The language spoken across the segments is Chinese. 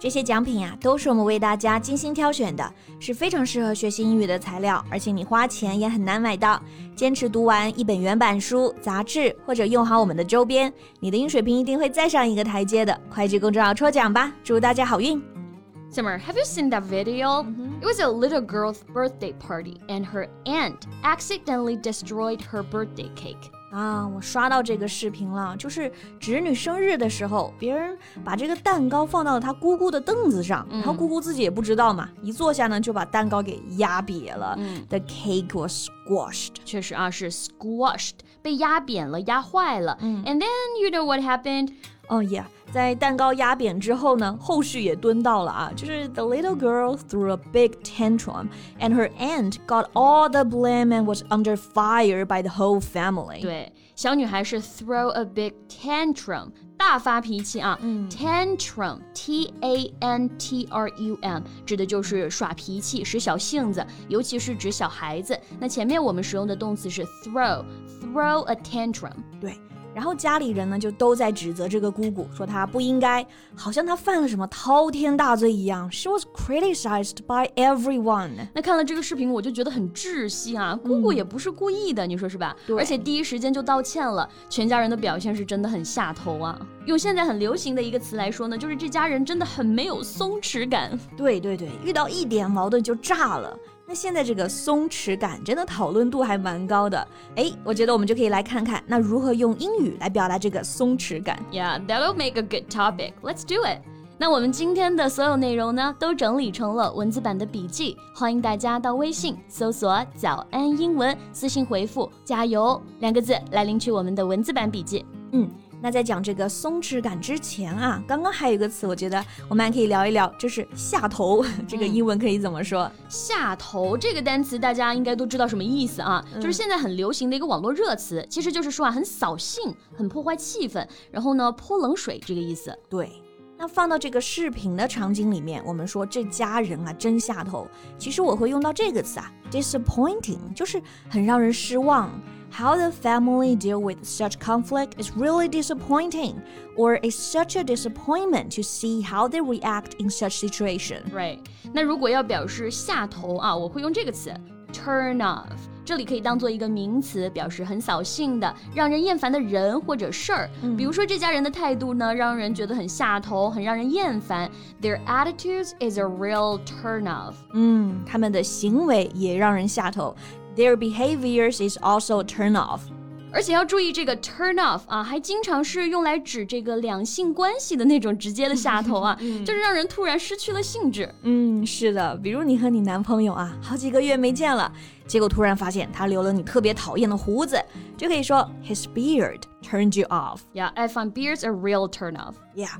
这些奖品呀，都是我们为大家精心挑选的，是非常适合学习英语的材料，而且你花钱也很难买到。坚持读完一本原版书、杂志，或者用好我们的周边，你的英语水平一定会再上一个台阶的。快去公众号抽奖吧，祝大家好运！Summer, have you seen that video? It was a little girl's birthday party, and her aunt accidentally destroyed her birthday cake. 啊，我刷到这个视频了，就是侄女生日的时候，别人把这个蛋糕放到了她姑姑的凳子上，然后姑姑自己也不知道嘛，一坐下呢就把蛋糕给压瘪了。The cake was squashed，确实啊是 squashed，被压扁了，压坏了。And then you know what happened？哦，Yeah，在蛋糕压扁之后呢，后续也蹲到了啊，就是 the little girl threw a big tantrum and her aunt got all the blame and was under fire by the whole family。对，小女孩是 throw a big tantrum，大发脾气啊。tantrum，t a n t r u m，指的就是耍脾气、使小性子，尤其是指小孩子。那前面我们使用的动词是 throw，throw a tantrum。对。然后家里人呢就都在指责这个姑姑，说她不应该，好像她犯了什么滔天大罪一样。She was criticized by everyone。那看了这个视频，我就觉得很窒息啊！姑姑也不是故意的，你说是吧？对。而且第一时间就道歉了，全家人的表现是真的很下头啊！用现在很流行的一个词来说呢，就是这家人真的很没有松弛感。对对对，遇到一点矛盾就炸了。那现在这个松弛感真的讨论度还蛮高的，哎，我觉得我们就可以来看看，那如何用英语来表达这个松弛感？Yeah, that'll make a good topic. Let's do it. 那我们今天的所有内容呢，都整理成了文字版的笔记，欢迎大家到微信搜索“早安英文”，私信回复“加油”两个字来领取我们的文字版笔记。嗯。那在讲这个松弛感之前啊，刚刚还有一个词，我觉得我们还可以聊一聊，就是下头。这个英文可以怎么说？下头这个单词大家应该都知道什么意思啊？就是现在很流行的一个网络热词，其实就是说啊，很扫兴，很破坏气氛，然后呢泼冷水这个意思。对，那放到这个视频的场景里面，我们说这家人啊真下头，其实我会用到这个词啊，disappointing，就是很让人失望。How the family deal with such conflict is really disappointing, or is such a disappointment to see how they react in such situation. Right. 那如果要表示下头啊，我会用这个词 turn off。这里可以当做一个名词，表示很扫兴的、让人厌烦的人或者事儿。比如说这家人的态度呢，让人觉得很下头，很让人厌烦。Their attitudes is a real turn off。嗯，他们的行为也让人下头。 their behaviors is also turn off. 而且要注意这个 turn off 啊，还经常是用来指这个两性关系的那种直接的下头啊，就是让人突然失去了兴致。嗯，是的，比如你和你男朋友啊，好几个月没见了，结果突然发现他留了你特别讨厌的胡子，就可以说 his beard turned you off. Yeah, I find beards a real turn off. Yeah.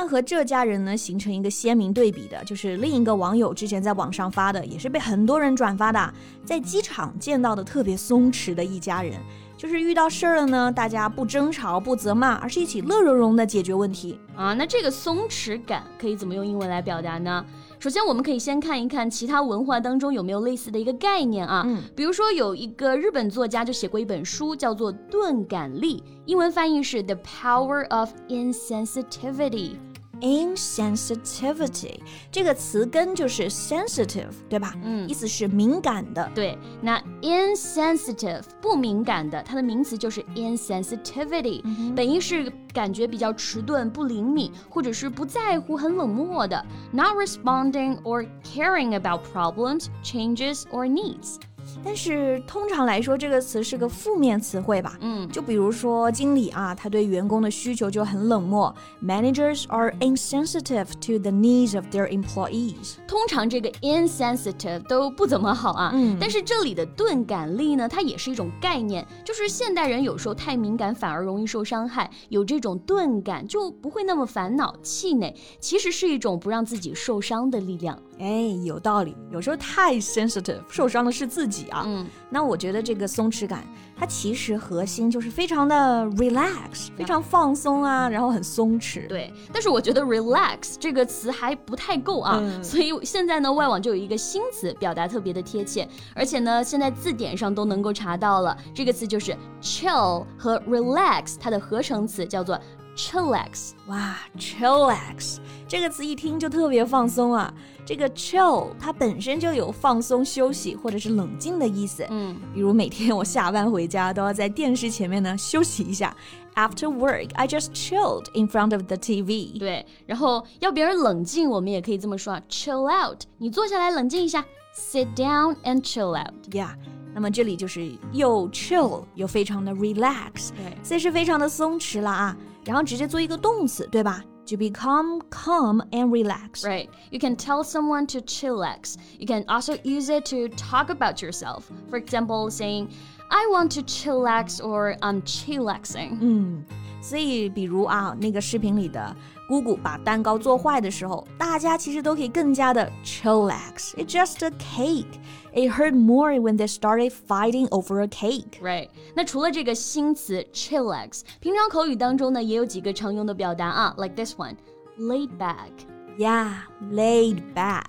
那和这家人呢形成一个鲜明对比的，就是另一个网友之前在网上发的，也是被很多人转发的，在机场见到的特别松弛的一家人，就是遇到事儿了呢，大家不争吵不责骂，而是一起乐融融的解决问题啊。那这个松弛感可以怎么用英文来表达呢？首先，我们可以先看一看其他文化当中有没有类似的一个概念啊。嗯，比如说有一个日本作家就写过一本书，叫做《钝感力》，英文翻译是《The Power of Insensitivity》。insensitivity 这个词根就是 sensitive，对吧？嗯，意思是敏感的。对，那 insensitive 不敏感的，它的名词就是 insensitivity，、嗯、本意是感觉比较迟钝、不灵敏，或者是不在乎、很冷漠的，not responding or caring about problems, changes or needs。 但是通常来说，这个词是个负面词汇吧？嗯，就比如说经理啊，他对员工的需求就很冷漠。Managers are insensitive to the needs of their employees。通常这个 insensitive 都不怎么好啊。嗯，但是这里的钝感力呢，它也是一种概念，就是现代人有时候太敏感反而容易受伤害，有这种钝感就不会那么烦恼气馁，其实是一种不让自己受伤的力量。哎，有道理。有时候太 sensitive，受伤的是自己啊。嗯，那我觉得这个松弛感，它其实核心就是非常的 relax，非常放松啊，然后很松弛。对，但是我觉得 relax 这个词还不太够啊，嗯所以现在呢，外网就有一个新词，表达特别的贴切，而且呢，现在字典上都能够查到了，这个词就是 chill 和 relax，它的合成词叫做 chillax。哇，chillax 这个词一听就特别放松啊。这个 chill 它本身就有放松、休息或者是冷静的意思。嗯，比如每天我下班回家都要在电视前面呢休息一下。After work, I just chilled in front of the TV. 对，然后要别人冷静，我们也可以这么说啊，chill out，你坐下来冷静一下，sit down and chill out。 Yeah， 那么这里就是又 chill 又非常的 relax，对所以是非常的松弛了啊。然后直接做一个动词，对吧？To become calm and relax. Right. You can tell someone to chillax. You can also use it to talk about yourself. For example, saying, I want to chillax or I'm chillaxing. 嗯， 所以比如啊，那个视频里的姑姑把蛋糕做坏的时候，大家其实都可以更加的 chillax. It's just a cake. It hurt more when they started fighting over a cake. Right. 那除了这个新词 chillax，平常口语当中呢也有几个常用的表达啊，like this one, laid back. Yeah, laid back.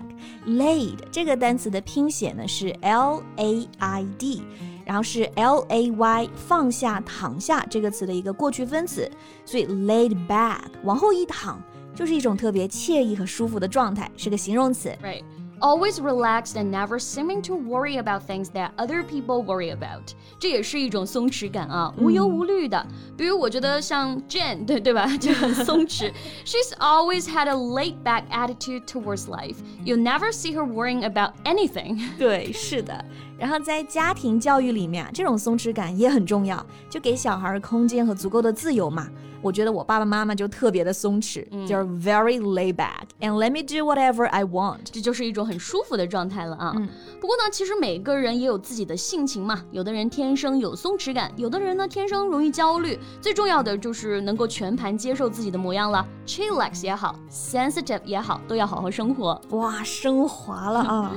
Laid 这个单词的拼写呢是 L A I D，然后是 L A Y 放下、躺下这个词的一个过去分词，所以 laid back 往后一躺就是一种特别惬意和舒服的状态，是个形容词。Right. Always relaxed and never seeming to worry about things that other people worry about，这也是一种松弛感啊，无忧无虑的。比如我觉得像 Jane，对对吧，就很松弛。She's always had a laid back attitude towards life. You'll never see her worrying about anything. 对，是的。然后在家庭教育里面啊，这种松弛感也很重要，就给小孩空间和足够的自由嘛。 我觉得我爸爸妈妈就特别的松弛，就是 very laid back and let me do whatever I want。这就是一种很舒服的状态了啊。不过呢，其实每个人也有自己的性情嘛，有的人天生有松弛感，有的人呢天生容易焦虑。最重要的就是能够全盘接受自己的模样了，chillax 也好，sensitive 也好，都要好好生活。哇，升华了啊！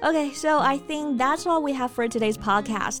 Okay, so I think that's all we have for today's podcast.